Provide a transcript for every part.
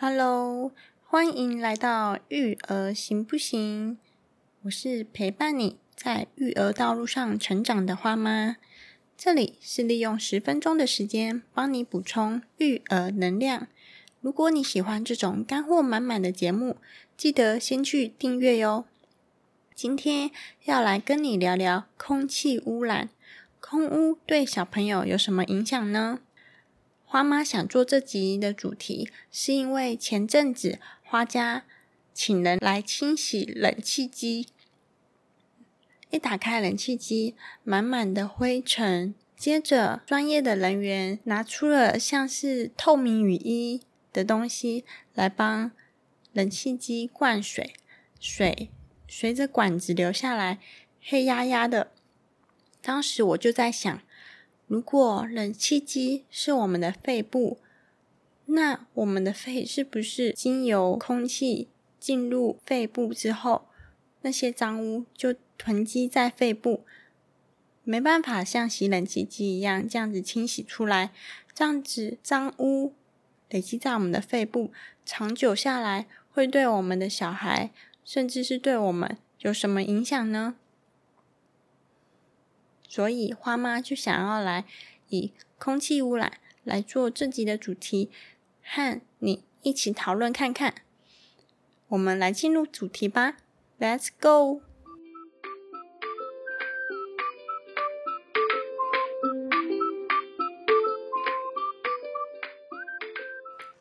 Hello，欢迎来到育儿行不行？我是陪伴你在育儿道路上成长的花妈。这里是利用十分钟的时间帮你补充育儿能量。如果你喜欢这种干货满满的节目，记得先去订阅哟。今天要来跟你聊聊空气污染，空污对小朋友有什么影响呢？花妈想做这集的主题，是因为前阵子花家请人来清洗冷气机，一打开冷气机，满满的灰尘。接着，专业的人员拿出了像是透明雨衣的东西来帮冷气机灌水，水随着管子流下来，黑压压的。当时我就在想。如果冷气机是我们的肺部，那我们的肺是不是经由空气进入肺部之后，那些脏污就囤积在肺部，没办法像洗冷气机一样这样子清洗出来，这样子脏污累积在我们的肺部，长久下来会对我们的小孩，甚至是对我们有什么影响呢？所以花妈就想要来以空气污染来做这集的主题，和你一起讨论看看。我们来进入主题吧，Let's go！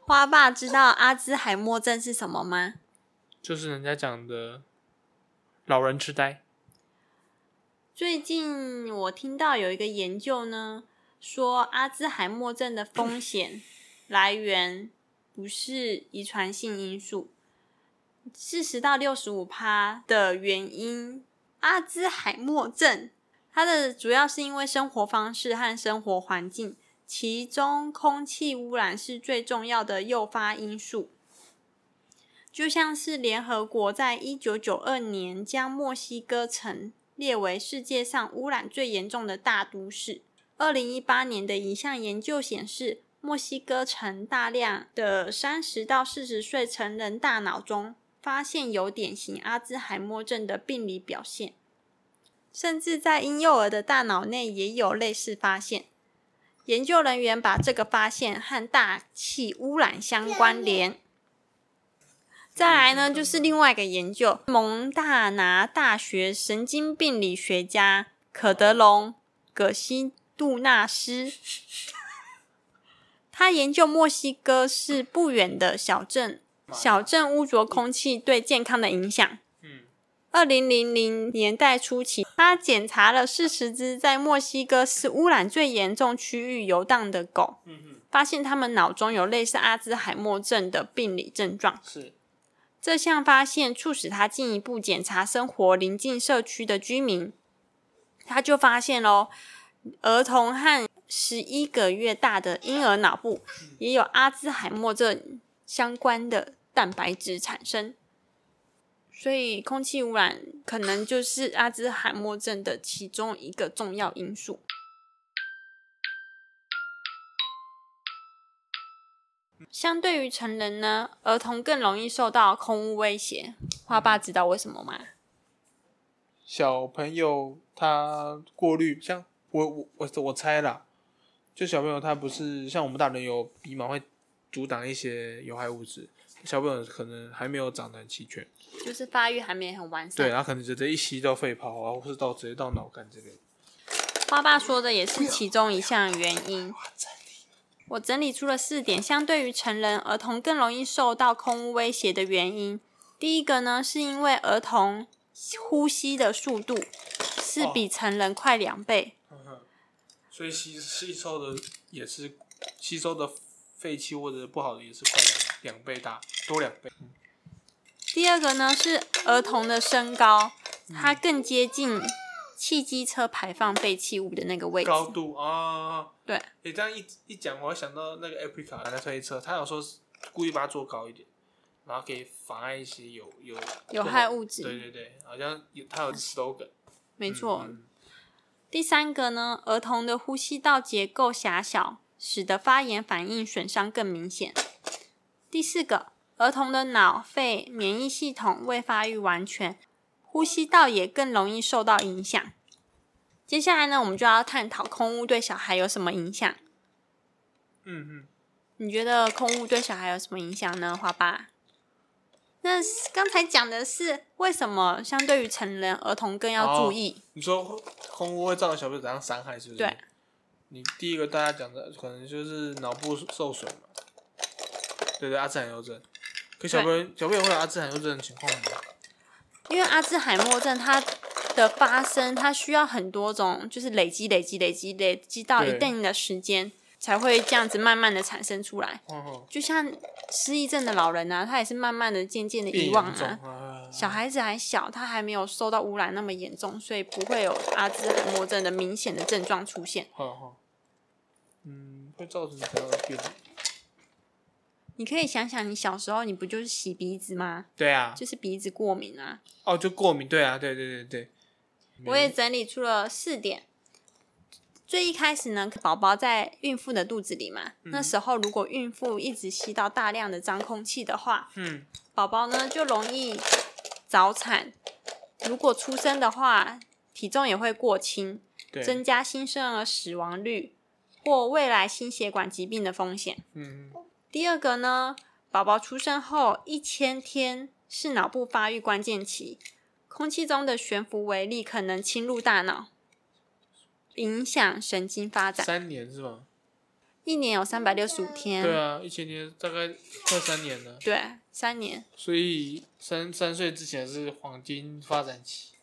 花爸知道阿兹海默症是什么吗？就是人家讲的老人痴呆。最近我听到有一个研究呢，说阿兹海默症的风险 来源不是遗传性因素，四十到六十五趴的原因，阿兹海默症它的主要是因为生活方式和生活环境，其中空气污染是最重要的诱发因素。就像是联合国在一九九二年将墨西哥城。列为世界上污染最严重的大都市。二零一八年的一项研究显示，墨西哥城大量的三十到四十岁成人大脑中发现有典型阿兹海默症的病理表现，甚至在婴幼儿的大脑内也有类似发现。研究人员把这个发现和大气污染相关联。再来呢，就是另外一个研究，蒙大拿大学神经病理学家可德隆·葛西杜纳斯，他研究墨西哥市不远的小镇，小镇污浊空气对健康的影响。二零零零年代初期，他检查了四十只在墨西哥市污染最严重区域游荡的狗，发现他们脑中有类似阿兹海默症的病理症状。是。这项发现促使他进一步检查生活邻近社区的居民，他就发现喽，儿童和十一个月大的婴儿脑部也有阿兹海默症相关的蛋白质产生，所以空气污染可能就是阿兹海默症的其中一个重要因素。相对于成人呢，儿童更容易受到空污威胁。花爸知道为什么吗？小朋友他过滤，像我我我我猜啦，就小朋友他不是像我们大人有鼻毛会阻挡一些有害物质，小朋友可能还没有长得很齐全，就是发育还没很完善。对，他可能直接一吸到肺泡啊，或是到直接到脑干这边。花爸说的也是其中一项原因。我整理出了四点，相对于成人，儿童更容易受到空污威胁的原因。第一个呢，是因为儿童呼吸的速度是比成人快两倍，所以吸吸收的也是吸收的废气或者不好的也是快两两倍大，多两倍。第二个呢，是儿童的身高，它更接近。汽机车排放废弃物的那个位置，高度啊，对，你这样一一讲，我想到那个 Aprica 那推车，他有说故意把它做高一点，然后可以妨碍一些有有有害物质。对对对，好像有他有 slogan。没错。第三个呢，儿童的呼吸道结构狭小，使得发炎反应损伤更明显。第四个，儿童的脑、肺、免疫系统未发育完全，呼吸道也更容易受到影响。接下来呢，我们就要探讨空污对小孩有什么影响。嗯嗯，你觉得空污对小孩有什么影响呢？花爸？那刚才讲的是为什么相对于成人，儿童更要注意？你说空污会造成小朋友怎样伤害，是不是？对。你第一个大家讲的可能就是脑部受损嘛，对对，阿兹海默症。可小朋友小朋友会有阿兹海默症的情况吗？因为阿兹海默症它的发生，它需要很多种，就是累积、累积、累积、累积到一定的时间。才会这样子慢慢的产生出来，就像失忆症的老人啊，他也是慢慢的、渐渐的遗忘啊。小孩子还小，他还没有受到污染那么严重，所以不会有阿兹海默症的明显的症状出现。嗯，会造成什么样的变你可以想想，你小时候你不就是洗鼻子吗？对啊，就是鼻子过敏啊。哦，就过敏，对啊，对对对对。我也整理出了四点。最一开始呢，宝宝在孕妇的肚子里嘛，那时候如果孕妇一直吸到大量的脏空气的话，嗯，宝宝呢就容易早产。如果出生的话，体重也会过轻，增加新生儿死亡率或未来心血管疾病的风险。嗯，第二个呢，宝宝出生后一千天是脑部发育关键期，空气中的悬浮微粒可能侵入大脑。影响神经发展。三年是吗？一年有三百六十五天。对啊，一千天大概快三年了。对，三年。所以三三岁之前是黄金发展期。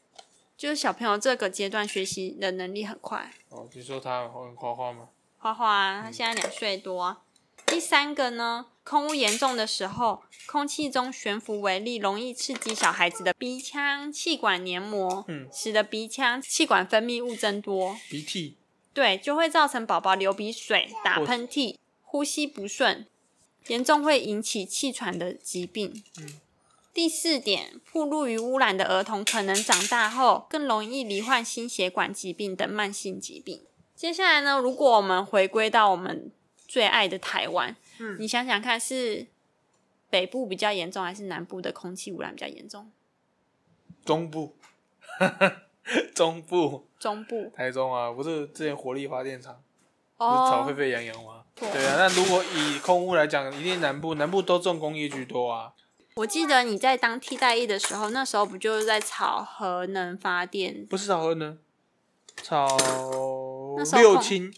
就是小朋友这个阶段学习的能力很快。哦，你说他很花花吗？花花，他现在两岁多。第三个呢，空污严重的时候，空气中悬浮微粒容易刺激小孩子的鼻腔气管黏膜，嗯，使得鼻腔气管分泌物增多，鼻涕，对，就会造成宝宝流鼻水、打喷嚏、呼吸不顺，严重会引起气喘的疾病。嗯，第四点，暴露于污染的儿童可能长大后更容易罹患心血管疾病等慢性疾病。接下来呢，如果我们回归到我们。最爱的台湾，嗯，你想想看，是北部比较严重，还是南部的空气污染比较严重？中部，中部，中部，台中啊，不是之前火力发电厂，不是吵沸沸扬扬吗？对啊，那如果以空污来讲，一定南部，南部都重工业居多啊。我记得你在当替代役的时候，那时候不就是在炒核能发电？不是炒核能，炒六氢。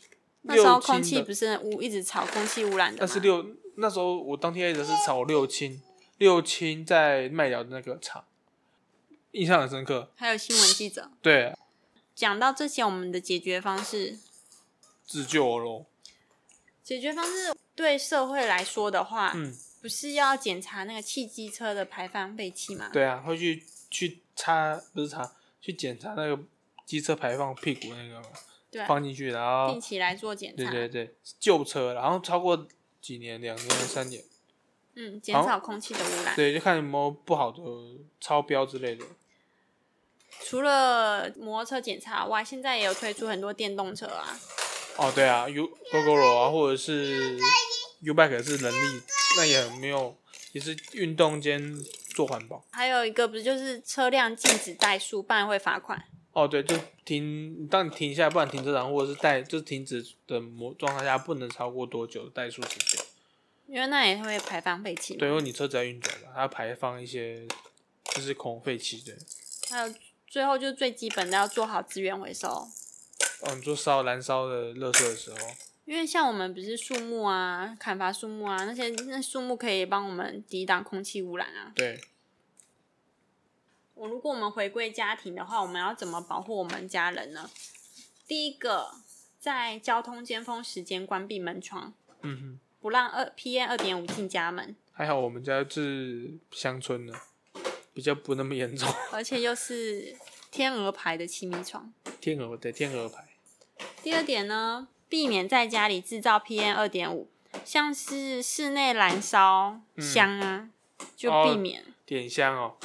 那时候空气不是污，一直炒空气污染的。那是六那时候我当天的是炒六氢，六氢在麦寮的那个厂，印象很深刻。还有新闻记者对讲到这些，我们的解决方式自救喽。解决方式对社会来说的话，嗯，不是要检查那个汽机车的排放废气吗？对啊，会去去擦不是擦去检查那个机车排放屁股那个吗？放进去，然后定期来做检查。对对对，旧车，然后超过几年，两年、三年，嗯，减少空气的污染。对，就看有没有不好的超标之类的。除了摩托车检查外，现在也有推出很多电动车啊。哦，对啊，U GoGoRo 啊，或者是 U Bike 是人力，那也没有，也是运动兼做环保。还有一个不是就是车辆禁止怠速，不然会罚款。哦，对，就停，当你停下来，不然停车场或者是怠，就是停止的模状态下，不能超过多久的怠速时间。因为那也会排放废气。对，因为你车子在运转嘛，它要排放一些就是空废气的。还有最后就是最基本的，要做好资源回收。哦，你做烧燃烧的垃圾的时候。因为像我们不是树木啊，砍伐树木啊，那些那树木可以帮我们抵挡空气污染啊。对。我如果我们回归家庭的话，我们要怎么保护我们家人呢？第一个，在交通尖峰时间关闭门窗，嗯哼，不让二 PM 二点五进家门。还好我们家是乡村的，比较不那么严重。而且又是天鹅牌的气密窗。天鹅对天鹅牌。第二点呢，避免在家里制造 PM 二点五，像是室内燃烧香啊，就避免点香哦。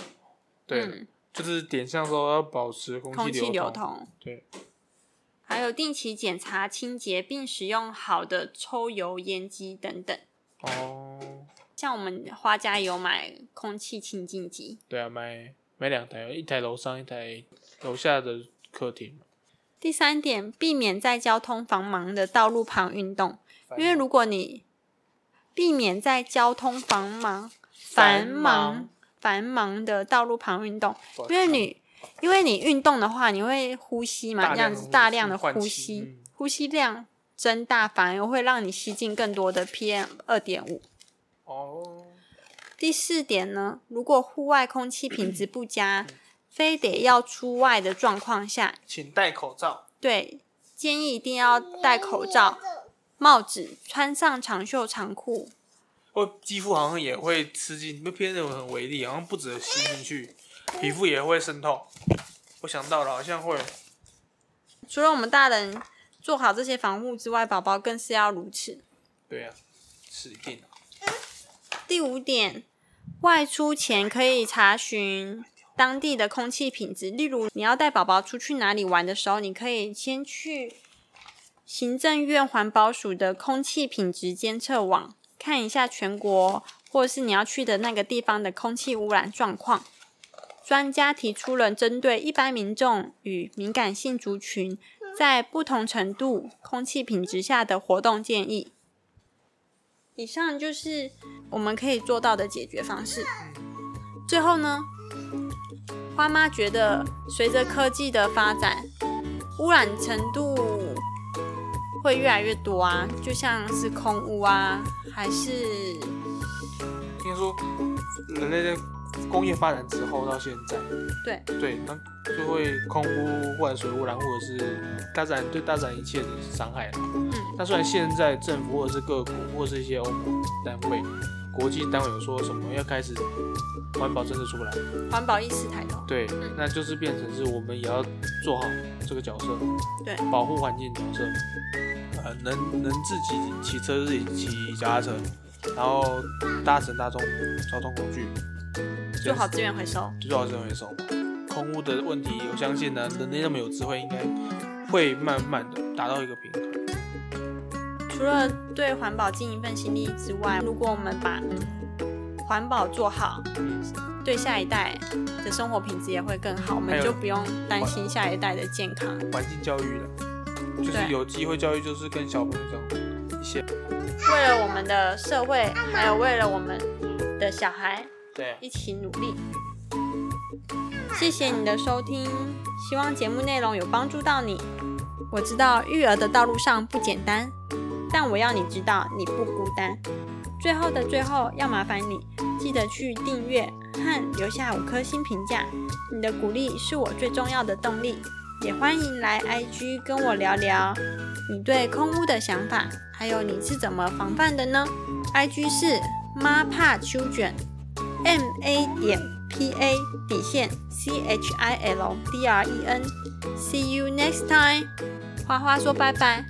对，就是点香时候要保持空气流通。对，还有定期检查清洁，并使用好的抽油烟机等等。哦，像我们花家有买空气清净机。对啊，买买两台，一台楼上，一台楼下的客厅。第三点，避免在交通繁忙的道路旁运动，因为如果你避免在交通繁忙、繁忙、繁忙的道路旁运动，因为你因为你运动的话，你会呼吸嘛，这样子大量的呼吸，呼吸量增大，反而会让你吸进更多的 PM 二点五。哦。第四点呢，如果户外空气品质不佳。非得要出外的状况下，请戴口罩。对，建议一定要戴口罩、帽子，穿上长袖长裤。或肌肤好像也会吃进，被偏那种很微粒，好像不止吸进去，皮肤也会渗透。我想到了，好像会。除了我们大人做好这些防护之外，宝宝更是要如此。对呀，是一定。第五点，外出前可以查询。当地的空气品质，例如你要带宝宝出去哪里玩的时候，你可以先去行政院环保署的空气品质监测网看一下全国或是你要去的那个地方的空气污染状况。专家提出了针对一般民众与敏感性族群在不同程度空气品质下的活动建议。以上就是我们可以做到的解决方式。最后呢？花妈觉得，随着科技的发展，污染程度会越来越多啊，就像是空污啊，还是听说人类在工业发展之后到现在，对对，那就会空污或者水污染，或者是大自然对大自然一切的伤害了。嗯，那虽然现在政府或者是各国或是一些欧盟单位。国际单位有说什么要开始环保政策出来，环保意识抬头。对，那就是变成是我们也要做好这个角色，对，保护环境角色。呃，能能自己骑车自己骑脚踏车，然后搭乘大众交通工具，做好资源回收，做好资源回收。空污的问题，我相信呢，人类那么有智慧，应该会慢慢的达到一个平衡。除了对环保尽一份心力之外，如果我们把环保做好，对下一代的生活品质也会更好，我们就不用担心下一代的健康。环境教育了，就是有机会教育，就是跟小朋友讲一些，为了我们的社会，还有为了我们的小孩，对，一起努力。谢谢你的收听，希望节目内容有帮助到你。我知道育儿的道路上不简单。但我要你知道，你不孤单。最后的最后，要麻烦你记得去订阅和留下五颗星评价。你的鼓励是我最重要的动力。也欢迎来 IG 跟我聊聊你对空屋的想法，还有你是怎么防范的呢？IG 是妈怕秋卷，M A 点 P A 底线 C H I L D R E N。See you next time。花花说拜拜。